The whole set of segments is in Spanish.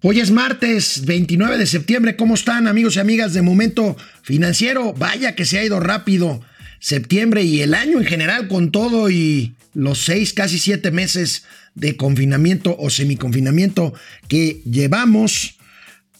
Hoy es martes 29 de septiembre. ¿Cómo están amigos y amigas de Momento Financiero? Vaya que se ha ido rápido septiembre y el año en general con todo y los seis, casi siete meses de confinamiento o semiconfinamiento que llevamos.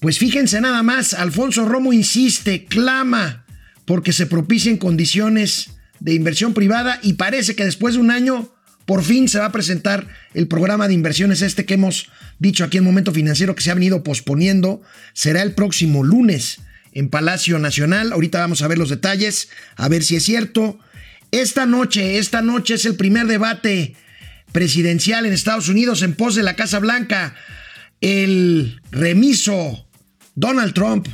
Pues fíjense nada más, Alfonso Romo insiste, clama porque se propicien condiciones de inversión privada y parece que después de un año por fin se va a presentar el programa de inversiones este que hemos dicho aquí en Momento Financiero que se ha venido posponiendo. Será el próximo lunes en Palacio Nacional. Ahorita vamos a ver los detalles, a ver si es cierto. Esta noche, esta noche es el primer debate presidencial en Estados Unidos en pos de la Casa Blanca. El remiso Donald Trump,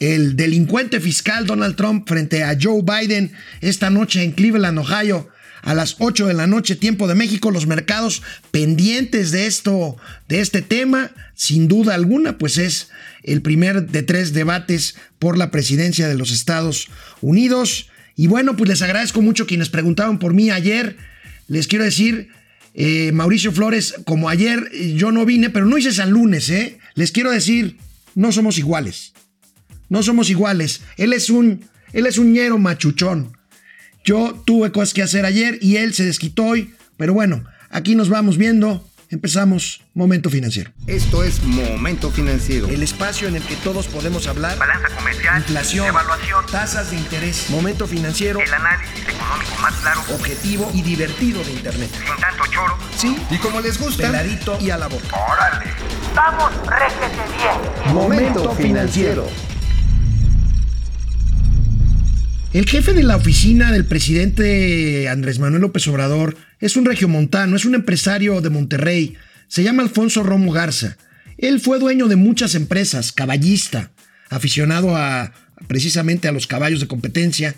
el delincuente fiscal Donald Trump frente a Joe Biden esta noche en Cleveland, Ohio a las 8 de la noche, tiempo de México, los mercados pendientes de esto, de este tema, sin duda alguna, pues es el primer de tres debates por la presidencia de los Estados Unidos. Y bueno, pues les agradezco mucho quienes preguntaban por mí ayer. Les quiero decir, eh, Mauricio Flores, como ayer yo no vine, pero no hice San Lunes, ¿eh? Les quiero decir, no somos iguales. No somos iguales. Él es un, él es un ñero machuchón. Yo tuve cosas que hacer ayer y él se desquitó hoy, pero bueno, aquí nos vamos viendo. Empezamos Momento Financiero. Esto es Momento Financiero. El espacio en el que todos podemos hablar. Balanza comercial. Inflación. Evaluación. Tasas de interés. Momento Financiero. El análisis económico más claro. Objetivo y divertido de Internet. Sin tanto choro. Sí. Y como les gusta. Peladito y a la boca. ¡Órale! ¡Vamos, réjete bien! Momento Financiero. El jefe de la oficina del presidente Andrés Manuel López Obrador es un regiomontano, es un empresario de Monterrey. Se llama Alfonso Romo Garza. Él fue dueño de muchas empresas, caballista, aficionado a precisamente a los caballos de competencia.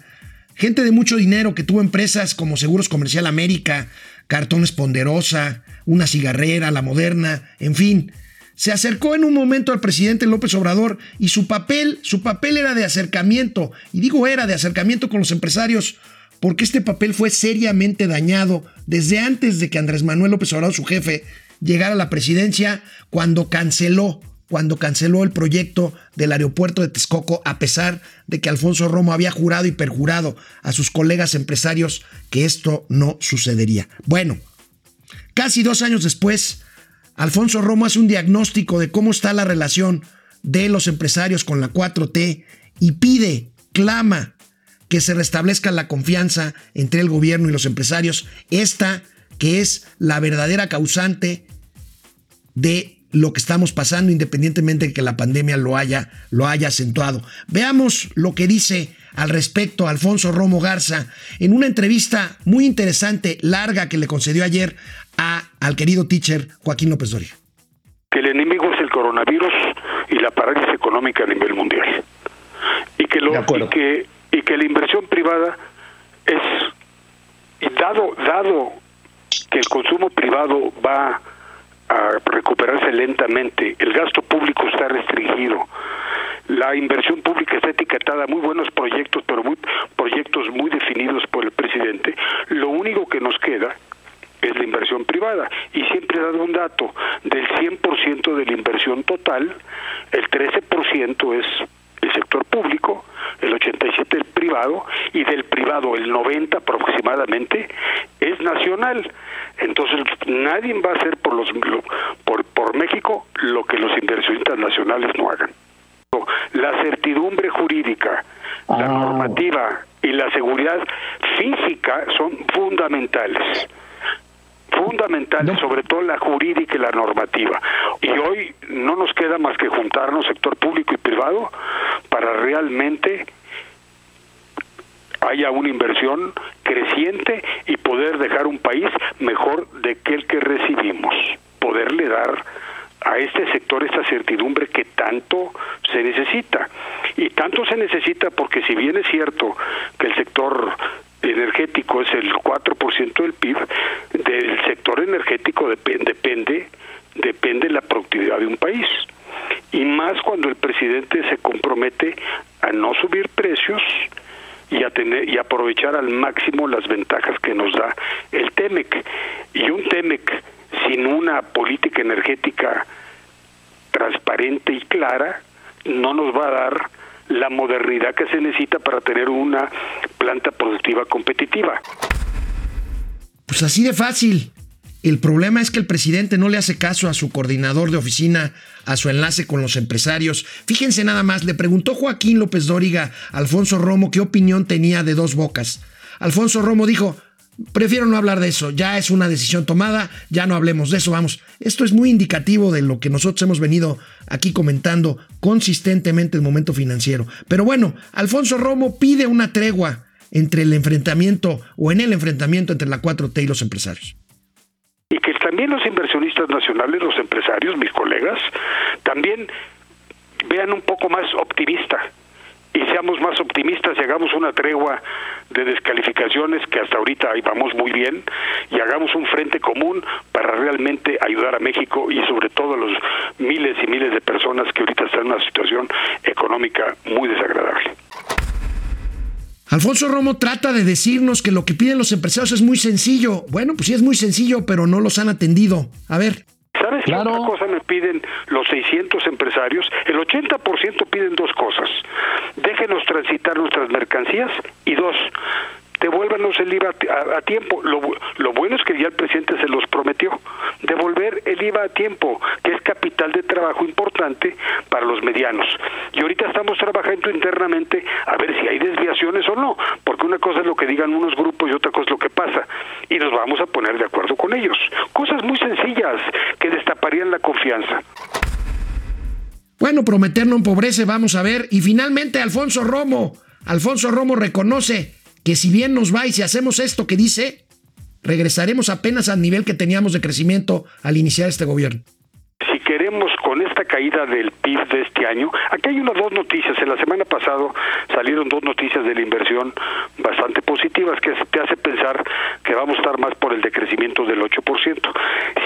Gente de mucho dinero que tuvo empresas como Seguros Comercial América, Cartones Ponderosa, una cigarrera, la moderna, en fin se acercó en un momento al presidente López Obrador y su papel, su papel era de acercamiento, y digo era de acercamiento con los empresarios, porque este papel fue seriamente dañado desde antes de que Andrés Manuel López Obrador, su jefe, llegara a la presidencia, cuando canceló, cuando canceló el proyecto del aeropuerto de Texcoco, a pesar de que Alfonso Romo había jurado y perjurado a sus colegas empresarios que esto no sucedería. Bueno, casi dos años después, Alfonso Romo hace un diagnóstico de cómo está la relación de los empresarios con la 4T y pide, clama que se restablezca la confianza entre el gobierno y los empresarios, esta que es la verdadera causante de lo que estamos pasando, independientemente de que la pandemia lo haya, lo haya acentuado. Veamos lo que dice al respecto Alfonso Romo Garza en una entrevista muy interesante, larga, que le concedió ayer al querido teacher Joaquín López Doria. Que el enemigo es el coronavirus y la parálisis económica a nivel mundial. Y que, lo, y que, y que la inversión privada es, dado, dado que el consumo privado va a recuperarse lentamente, el gasto público está restringido, la inversión pública está etiquetada, muy buenos proyectos, pero muy proyectos muy definidos por el presidente, lo único que nos queda la inversión privada. Y siempre he dado un dato, del 100% de la inversión total, el 13% es el sector público, el 87 el privado y del privado el 90 aproximadamente es nacional. Entonces nadie va a hacer por los por, por México lo que los inversionistas nacionales no hagan. La certidumbre jurídica, la normativa y la seguridad física son fundamentales fundamentales, sobre todo la jurídica y la normativa. Y hoy no nos queda más que juntarnos, sector público y privado, para realmente haya una inversión creciente y poder dejar un país mejor de que el que recibimos, poderle dar a este sector esta certidumbre que tanto se necesita. Y tanto se necesita porque si bien es cierto que el sector energético es el 4% del PIB, del sector energético depende, depende, depende la productividad de un país. Y más cuando el presidente se compromete a no subir precios y a tener y aprovechar al máximo las ventajas que nos da el TEMEC. Y un TEMEC sin una política energética transparente y clara no nos va a dar la modernidad que se necesita para tener una planta productiva competitiva. Pues así de fácil. El problema es que el presidente no le hace caso a su coordinador de oficina, a su enlace con los empresarios. Fíjense nada más, le preguntó Joaquín López Dóriga a Alfonso Romo qué opinión tenía de dos bocas. Alfonso Romo dijo, prefiero no hablar de eso, ya es una decisión tomada, ya no hablemos de eso, vamos. Esto es muy indicativo de lo que nosotros hemos venido aquí comentando consistentemente el momento financiero. Pero bueno, Alfonso Romo pide una tregua entre el enfrentamiento o en el enfrentamiento entre la 4T y los empresarios y que también los inversionistas nacionales, los empresarios, mis colegas, también vean un poco más optimista y seamos más optimistas y hagamos una tregua de descalificaciones que hasta ahorita ahí vamos muy bien y hagamos un frente común para realmente ayudar a México y sobre todo a los miles y miles de personas que ahorita están en una situación económica muy desagradable. Alfonso Romo trata de decirnos que lo que piden los empresarios es muy sencillo. Bueno, pues sí es muy sencillo, pero no los han atendido. A ver. ¿Sabes qué otra cosa me piden los 600 empresarios? El 80% piden dos cosas. Déjenos transitar nuestras mercancías y dos, devuélvanos el IVA a, tiempo. Lo, lo, bueno es que ya el presidente se los prometió, devolver el IVA a tiempo, que es capital de trabajo importante para los medianos. Y ahorita estamos trabajando internamente a ver si hay o no, porque una cosa es lo que digan unos grupos y otra cosa es lo que pasa. Y nos vamos a poner de acuerdo con ellos. Cosas muy sencillas que destaparían la confianza. Bueno, prometer no empobrece, vamos a ver. Y finalmente, Alfonso Romo. Alfonso Romo reconoce que si bien nos va y si hacemos esto que dice, regresaremos apenas al nivel que teníamos de crecimiento al iniciar este gobierno. Queremos con esta caída del PIB de este año, aquí hay unas dos noticias. En la semana pasada salieron dos noticias de la inversión bastante positivas que te hace pensar que vamos a estar más por el decrecimiento del 8%.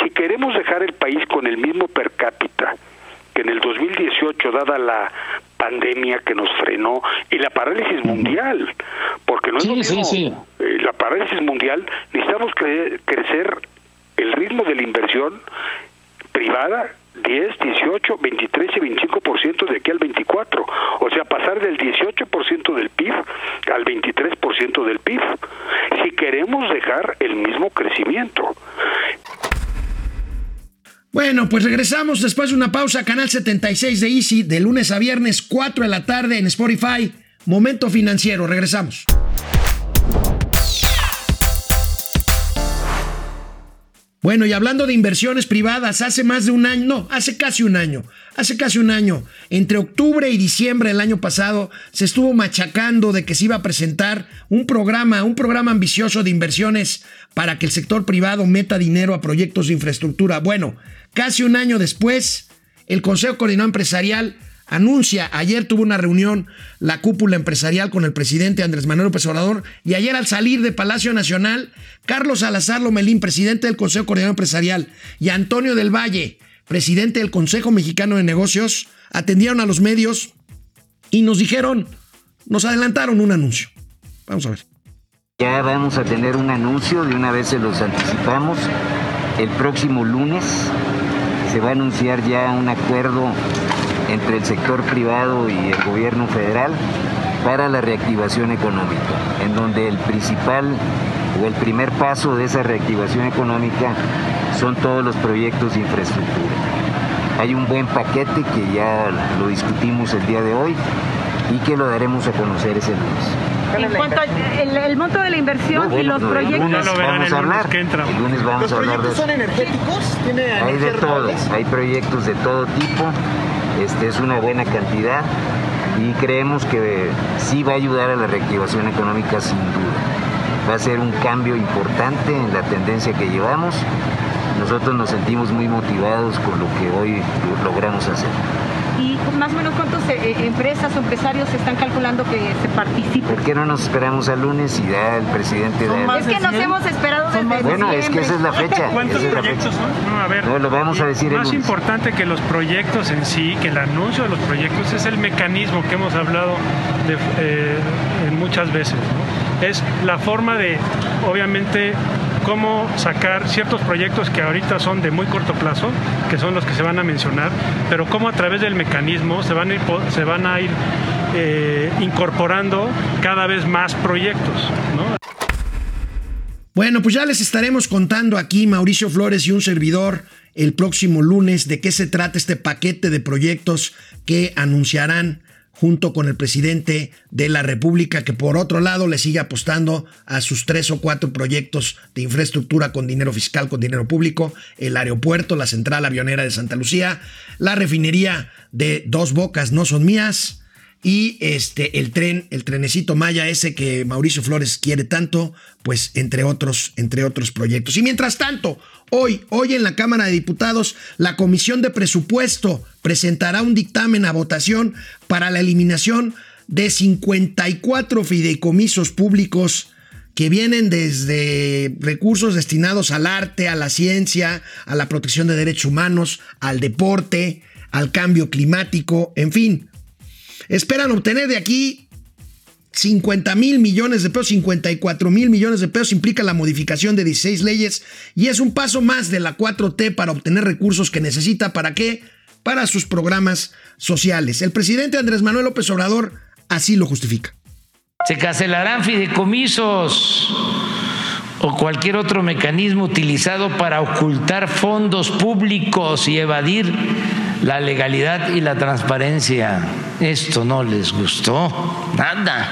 Si queremos dejar el país con el mismo per cápita que en el 2018, dada la pandemia que nos frenó y la parálisis mundial, porque no es lo mismo, eh, la parálisis mundial, necesitamos crecer el ritmo de la inversión privada 10, 18, 23 y 25% de aquí al 24. O sea, pasar del 18% del PIB al 23% del PIB. Si queremos dejar el mismo crecimiento. Bueno, pues regresamos después de una pausa. Canal 76 de Easy, de lunes a viernes, 4 de la tarde en Spotify. Momento financiero. Regresamos. Bueno, y hablando de inversiones privadas, hace más de un año, no, hace casi un año, hace casi un año, entre octubre y diciembre del año pasado, se estuvo machacando de que se iba a presentar un programa, un programa ambicioso de inversiones para que el sector privado meta dinero a proyectos de infraestructura. Bueno, casi un año después, el Consejo Coordinador Empresarial anuncia, ayer tuvo una reunión la cúpula empresarial con el presidente Andrés Manuel López Obrador y ayer al salir de Palacio Nacional, Carlos Salazar Lomelín, presidente del Consejo Coordinador Empresarial, y Antonio del Valle, presidente del Consejo Mexicano de Negocios, atendieron a los medios y nos dijeron, nos adelantaron un anuncio. Vamos a ver. Ya vamos a tener un anuncio, de una vez se los anticipamos. El próximo lunes se va a anunciar ya un acuerdo entre el sector privado y el gobierno federal para la reactivación económica, en donde el principal o el primer paso de esa reactivación económica son todos los proyectos de infraestructura. Hay un buen paquete que ya lo discutimos el día de hoy y que lo daremos a conocer ese lunes. En cuanto al monto de la inversión y los proyectos. vamos a hablar. El lunes vamos a hablar de eso. son energéticos? ¿Tiene hay de todo, hay proyectos de todo tipo este, es una buena cantidad y creemos que sí va a ayudar a la reactivación económica sin duda. Va a ser un cambio importante en la tendencia que llevamos. Nosotros nos sentimos muy motivados con lo que hoy logramos hacer. ¿Y más o menos cuántas eh, eh, empresas o empresarios están calculando que se participen? ¿Por qué no nos esperamos al lunes y ya el presidente da Es que nos hemos esperado desde Bueno, es que esa es la fecha. ¿Cuántos proyectos son? No, a ver. No, lo vamos a decir el Más importante que los proyectos en sí, que el anuncio de los proyectos, es el mecanismo que hemos hablado de, eh, muchas veces. Es la forma de, obviamente, cómo sacar ciertos proyectos que ahorita son de muy corto plazo, que son los que se van a mencionar, pero cómo a través del mecanismo se van a ir, eh, incorporando cada vez más proyectos. Bueno, pues ya les estaremos contando aquí, Mauricio Flores y un servidor, el próximo lunes de qué se trata este paquete de proyectos que anunciarán junto con el presidente de la República, que por otro lado le sigue apostando a sus tres o cuatro proyectos de infraestructura con dinero fiscal, con dinero público, el aeropuerto, la central avionera de Santa Lucía, la refinería de Dos Bocas no son mías, y este el tren, el trenecito Maya ese que Mauricio Flores quiere tanto, pues entre otros, entre otros proyectos. Y mientras tanto, hoy, hoy en la Cámara de Diputados, la Comisión de Presupuesto presentará un dictamen a votación para la eliminación de 54 fideicomisos públicos que vienen desde recursos destinados al arte, a la ciencia, a la protección de derechos humanos, al deporte, al cambio climático, en fin, Esperan obtener de aquí 50 mil millones de pesos, 54 mil millones de pesos implica la modificación de 16 leyes y es un paso más de la 4T para obtener recursos que necesita. ¿Para qué? Para sus programas sociales. El presidente Andrés Manuel López Obrador así lo justifica. Se cancelarán fideicomisos o cualquier otro mecanismo utilizado para ocultar fondos públicos y evadir la legalidad y la transparencia. Esto no les gustó nada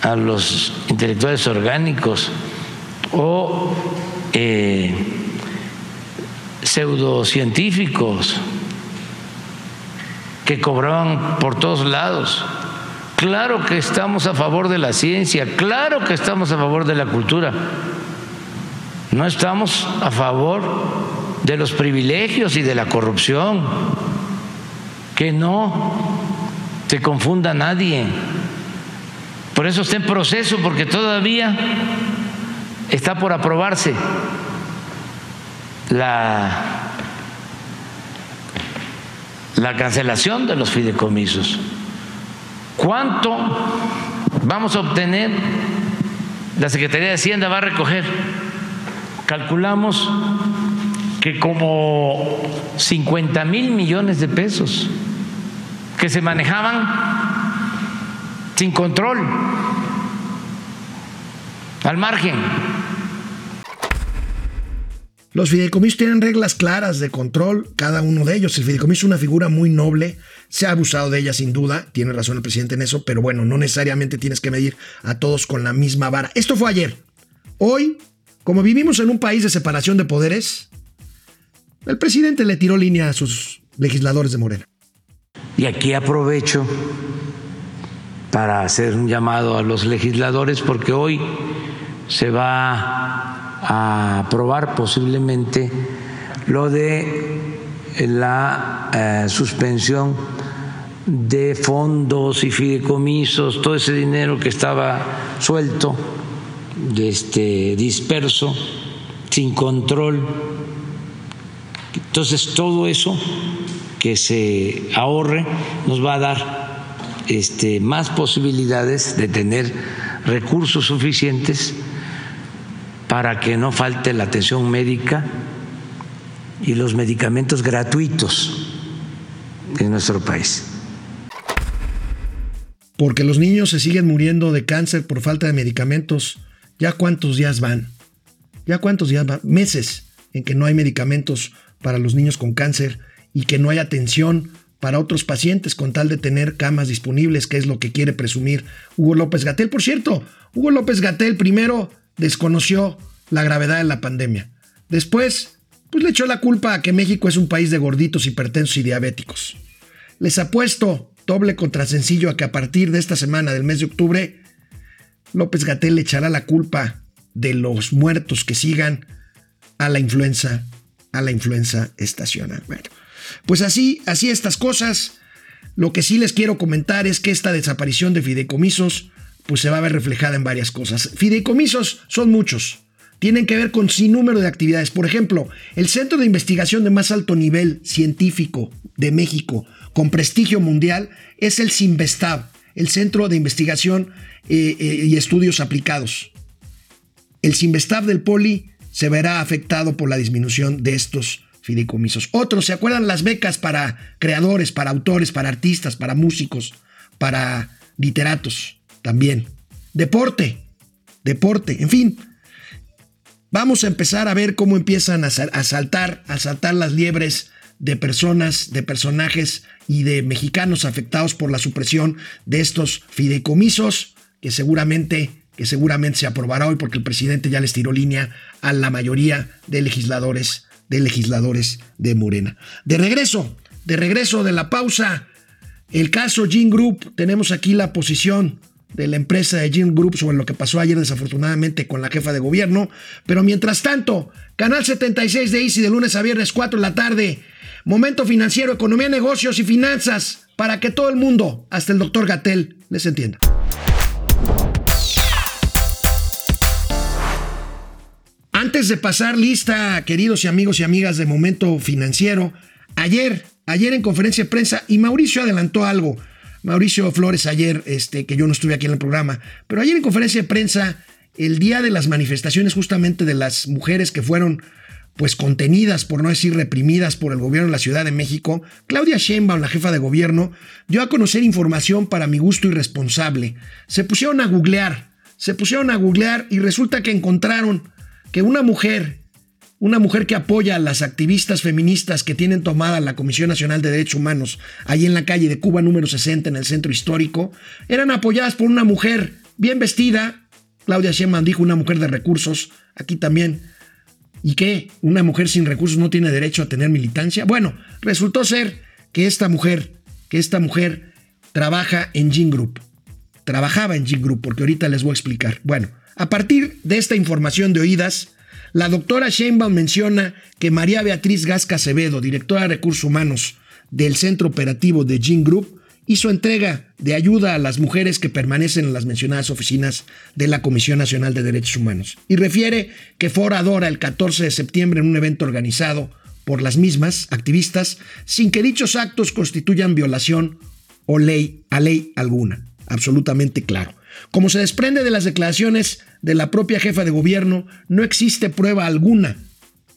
a los intelectuales orgánicos o eh, pseudocientíficos que cobraban por todos lados. Claro que estamos a favor de la ciencia, claro que estamos a favor de la cultura. No estamos a favor de los privilegios y de la corrupción. Que no se confunda nadie. Por eso está en proceso, porque todavía está por aprobarse la, la cancelación de los fideicomisos. ¿Cuánto vamos a obtener? La Secretaría de Hacienda va a recoger. Calculamos que como 50 mil millones de pesos que se manejaban sin control, al margen. Los fideicomisos tienen reglas claras de control, cada uno de ellos. El fideicomiso es una figura muy noble, se ha abusado de ella sin duda, tiene razón el presidente en eso, pero bueno, no necesariamente tienes que medir a todos con la misma vara. Esto fue ayer. Hoy, como vivimos en un país de separación de poderes, el presidente le tiró línea a sus legisladores de Morena. Y aquí aprovecho para hacer un llamado a los legisladores porque hoy se va a aprobar posiblemente lo de la eh, suspensión de fondos y fideicomisos, todo ese dinero que estaba suelto, este, disperso, sin control entonces, todo eso que se ahorre nos va a dar este, más posibilidades de tener recursos suficientes para que no falte la atención médica y los medicamentos gratuitos en nuestro país. Porque los niños se siguen muriendo de cáncer por falta de medicamentos. ¿Ya cuántos días van? ¿Ya cuántos días van? Meses en que no hay medicamentos para los niños con cáncer y que no hay atención para otros pacientes con tal de tener camas disponibles, que es lo que quiere presumir Hugo López Gatel. Por cierto, Hugo López Gatel primero desconoció la gravedad de la pandemia. Después, pues le echó la culpa a que México es un país de gorditos, hipertensos y diabéticos. Les apuesto doble contra sencillo a que a partir de esta semana del mes de octubre, López Gatel le echará la culpa de los muertos que sigan a la influenza a la influenza estacional. Bueno, pues así, así estas cosas. Lo que sí les quiero comentar es que esta desaparición de fideicomisos pues se va a ver reflejada en varias cosas. Fideicomisos son muchos. Tienen que ver con sin número de actividades. Por ejemplo, el centro de investigación de más alto nivel científico de México, con prestigio mundial, es el CIMBESTAB, el Centro de Investigación eh, eh, y Estudios Aplicados. el Simvestab del Poli se verá afectado por la disminución de estos fideicomisos. Otros, ¿se acuerdan las becas para creadores, para autores, para artistas, para músicos, para literatos? También. Deporte, deporte, en fin. Vamos a empezar a ver cómo empiezan a, saltar, a saltar las liebres de personas, de personajes y de mexicanos afectados por la supresión de estos fideicomisos que seguramente que seguramente se aprobará hoy porque el presidente ya les tiró línea a la mayoría de legisladores de legisladores de Morena. De regreso, de regreso de la pausa, el caso Gene Group, tenemos aquí la posición de la empresa de Gene Group sobre lo que pasó ayer desafortunadamente con la jefa de gobierno, pero mientras tanto, Canal 76 de Easy de lunes a viernes 4 de la tarde, Momento Financiero, Economía, Negocios y Finanzas, para que todo el mundo, hasta el doctor Gatel, les entienda. Antes de pasar lista, queridos y amigos y amigas de Momento Financiero, ayer, ayer en conferencia de prensa, y Mauricio adelantó algo, Mauricio Flores ayer, este, que yo no estuve aquí en el programa, pero ayer en conferencia de prensa, el día de las manifestaciones justamente de las mujeres que fueron pues contenidas, por no decir reprimidas por el gobierno de la Ciudad de México, Claudia Sheinbaum, la jefa de gobierno, dio a conocer información para mi gusto irresponsable. Se pusieron a googlear, se pusieron a googlear y resulta que encontraron que una mujer, una mujer que apoya a las activistas feministas que tienen tomada la Comisión Nacional de Derechos Humanos, ahí en la calle de Cuba número 60 en el centro histórico, eran apoyadas por una mujer bien vestida, Claudia Sheinbaum dijo una mujer de recursos, aquí también. ¿Y qué? ¿Una mujer sin recursos no tiene derecho a tener militancia? Bueno, resultó ser que esta mujer, que esta mujer trabaja en Gene Group. Trabajaba en Gene Group, porque ahorita les voy a explicar. Bueno, a partir de esta información de oídas, la doctora Sheinbaum menciona que María Beatriz Gasca Acevedo, directora de Recursos Humanos del Centro Operativo de Gene Group, hizo entrega de ayuda a las mujeres que permanecen en las mencionadas oficinas de la Comisión Nacional de Derechos Humanos. Y refiere que fue oradora el 14 de septiembre en un evento organizado por las mismas activistas sin que dichos actos constituyan violación o ley a ley alguna. Absolutamente claro. Como se desprende de las declaraciones de la propia jefa de gobierno, no existe prueba alguna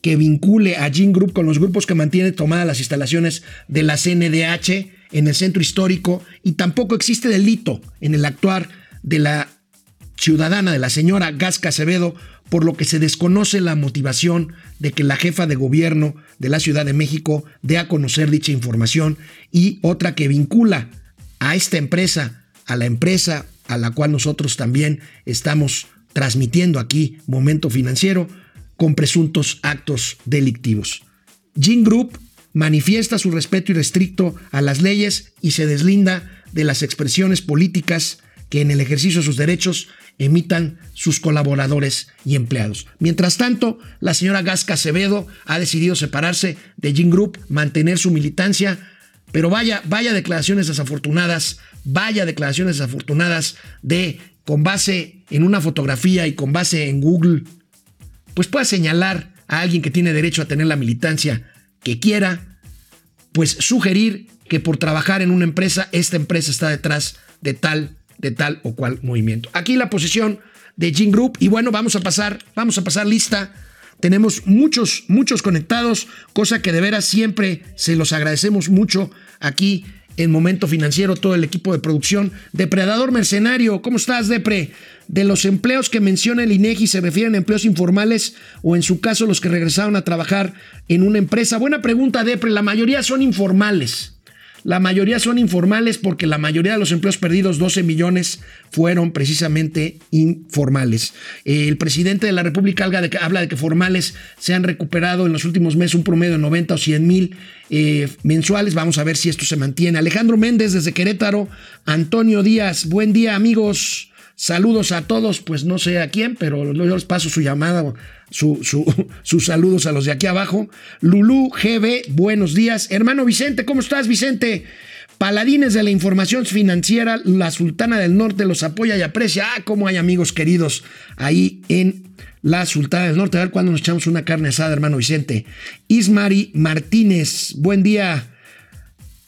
que vincule a Gene Group con los grupos que mantienen tomadas las instalaciones de la CNDH en el centro histórico y tampoco existe delito en el actuar de la ciudadana, de la señora Gasca Acevedo, por lo que se desconoce la motivación de que la jefa de gobierno de la Ciudad de México dé a conocer dicha información y otra que vincula a esta empresa, a la empresa a la cual nosotros también estamos transmitiendo aquí Momento Financiero con presuntos actos delictivos. Gene Group manifiesta su respeto irrestricto a las leyes y se deslinda de las expresiones políticas que en el ejercicio de sus derechos emitan sus colaboradores y empleados. Mientras tanto, la señora Gasca Acevedo ha decidido separarse de Gene Group, mantener su militancia, pero vaya, vaya declaraciones desafortunadas vaya declaraciones desafortunadas de, con base en una fotografía y con base en Google, pues pueda señalar a alguien que tiene derecho a tener la militancia que quiera, pues sugerir que por trabajar en una empresa, esta empresa está detrás de tal, de tal o cual movimiento. Aquí la posición de Gene Group y bueno, vamos a pasar, vamos a pasar lista. Tenemos muchos, muchos conectados, cosa que de veras siempre se los agradecemos mucho aquí en Momento Financiero, todo el equipo de producción. Depredador Mercenario, ¿cómo estás, Depre? De los empleos que menciona el INEGI, ¿se refieren a empleos informales o en su caso los que regresaron a trabajar en una empresa? Buena pregunta, Depre. La mayoría son informales. La mayoría son informales porque la mayoría de los empleos perdidos, 12 millones, fueron precisamente informales. El presidente de la República habla de que formales se han recuperado en los últimos meses un promedio de 90 o 100 mil eh, mensuales. Vamos a ver si esto se mantiene. Alejandro Méndez desde Querétaro. Antonio Díaz, buen día amigos. Saludos a todos, pues no sé a quién, pero yo les paso su llamada, su, sus saludos a los de aquí abajo. Lulú GB, buenos días. Hermano Vicente, ¿cómo estás, Vicente? Paladines de la información financiera, la Sultana del Norte los apoya y aprecia. Ah, cómo hay amigos queridos ahí en la Sultana del Norte. A ver cuándo nos echamos una carne asada, hermano Vicente. Ismari Martínez, buen día.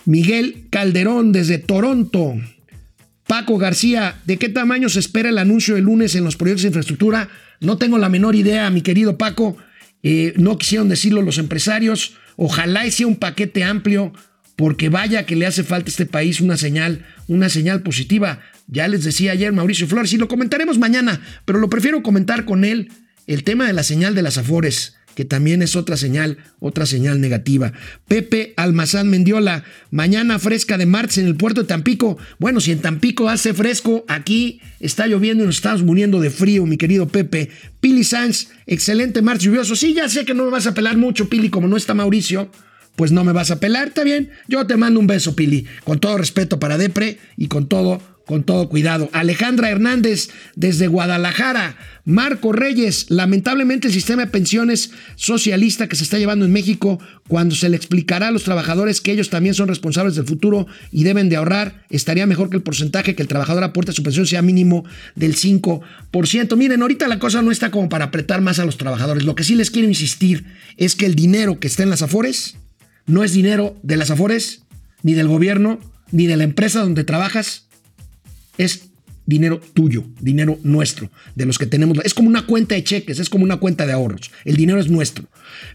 Miguel Calderón desde Toronto. Paco García, ¿de qué tamaño se espera el anuncio el lunes en los proyectos de infraestructura? No tengo la menor idea, mi querido Paco. Eh, no quisieron decirlo los empresarios. Ojalá sea un paquete amplio, porque vaya que le hace falta a este país una señal, una señal positiva. Ya les decía ayer Mauricio Flores, y lo comentaremos mañana, pero lo prefiero comentar con él, el tema de la señal de las Afores que también es otra señal, otra señal negativa. Pepe Almazán Mendiola, mañana fresca de martes en el puerto de Tampico. Bueno, si en Tampico hace fresco, aquí está lloviendo y nos estamos muriendo de frío, mi querido Pepe. Pili Sanz, excelente martes lluvioso. Sí, ya sé que no me vas a pelar mucho, Pili, como no está Mauricio. Pues no me vas a pelar, está bien. Yo te mando un beso, Pili. Con todo respeto para Depre y con todo con todo cuidado. Alejandra Hernández desde Guadalajara. Marco Reyes, lamentablemente el sistema de pensiones socialista que se está llevando en México, cuando se le explicará a los trabajadores que ellos también son responsables del futuro y deben de ahorrar, estaría mejor que el porcentaje que el trabajador aporte a su pensión sea mínimo del 5%. Miren, ahorita la cosa no está como para apretar más a los trabajadores. Lo que sí les quiero insistir es que el dinero que está en las Afores no es dinero de las Afores, ni del gobierno, ni de la empresa donde trabajas, es dinero tuyo, dinero nuestro, de los que tenemos. Es como una cuenta de cheques, es como una cuenta de ahorros. El dinero es nuestro.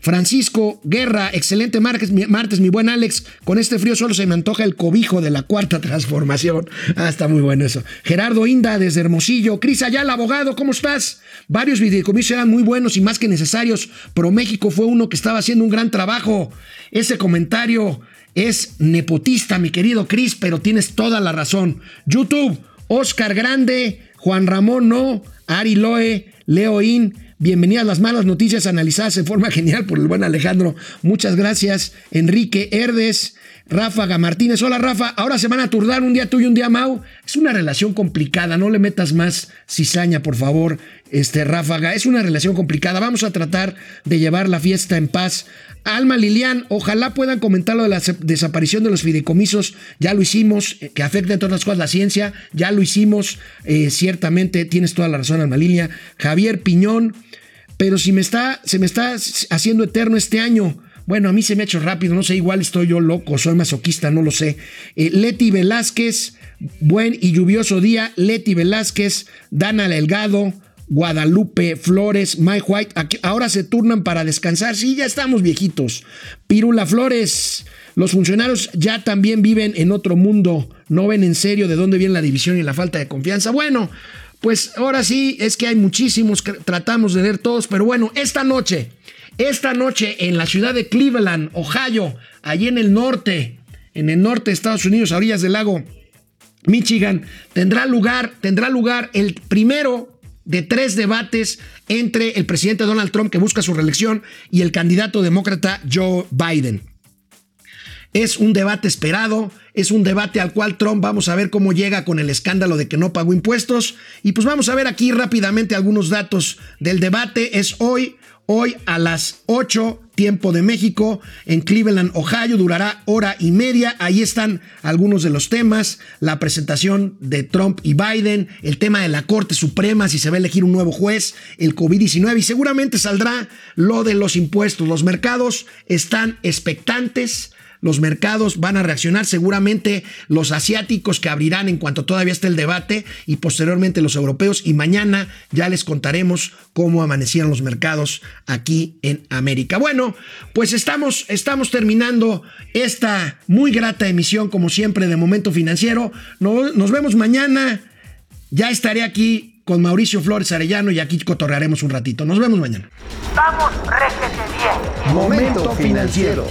Francisco Guerra, excelente martes, mi buen Alex. Con este frío solo se me antoja el cobijo de la cuarta transformación. Ah, está muy bueno eso. Gerardo Inda, desde Hermosillo. Cris Ayala, abogado, ¿cómo estás? Varios videocomicios eran muy buenos y más que necesarios, pero México fue uno que estaba haciendo un gran trabajo. Ese comentario es nepotista, mi querido Cris, pero tienes toda la razón. YouTube. Oscar Grande, Juan Ramón No, Ari Loe, Leoín. Bienvenidas las malas noticias analizadas en forma genial por el buen Alejandro. Muchas gracias. Enrique Herdes, Ráfaga Martínez. Hola Rafa, ahora se van a turdar un día tú y un día Mau. Es una relación complicada, no le metas más cizaña, por favor, este Ráfaga. Es una relación complicada. Vamos a tratar de llevar la fiesta en paz. Alma Lilian, ojalá puedan comentar lo de la desaparición de los fideicomisos. Ya lo hicimos, eh, que afecta todas las cosas la ciencia. Ya lo hicimos, eh, ciertamente tienes toda la razón, Alma Lilian. Javier Piñón, pero si me está, se me está haciendo eterno este año. Bueno, a mí se me ha hecho rápido, no sé, igual estoy yo loco, soy masoquista, no lo sé. Eh, Leti Velázquez, buen y lluvioso día. Leti Velázquez, Dana Delgado, Guadalupe Flores, Mike White. ahora se turnan para descansar. Sí, ya estamos viejitos. Pirula Flores. Los funcionarios ya también viven en otro mundo. No ven en serio de dónde viene la división y la falta de confianza. Bueno, pues ahora sí, es que hay muchísimos, tratamos de ver todos, pero bueno, esta noche esta noche en la ciudad de Cleveland, Ohio, allí en el norte, en el norte de Estados Unidos, a orillas del lago Michigan, tendrá lugar, tendrá lugar el primero de tres debates entre el presidente Donald Trump que busca su reelección y el candidato demócrata Joe Biden. Es un debate esperado, es un debate al cual Trump vamos a ver cómo llega con el escándalo de que no pagó impuestos. Y pues vamos a ver aquí rápidamente algunos datos del debate. Es hoy hoy a las 8 tiempo de México en Cleveland, Ohio. Durará hora y media. Ahí están algunos de los temas. La presentación de Trump y Biden, el tema de la Corte Suprema, si se va a elegir un nuevo juez, el COVID-19 y seguramente saldrá lo de los impuestos. Los mercados están expectantes los mercados van a reaccionar, seguramente los asiáticos que abrirán en cuanto todavía esté el debate y posteriormente los europeos y mañana ya les contaremos cómo amanecieron los mercados aquí en América. Bueno, pues estamos, estamos terminando esta muy grata emisión como siempre de Momento Financiero. Nos, nos vemos mañana. Ya estaré aquí con Mauricio Flores Arellano y aquí cotorrearemos un ratito. Nos vemos mañana. Vamos, réjete bien. Momento financiero.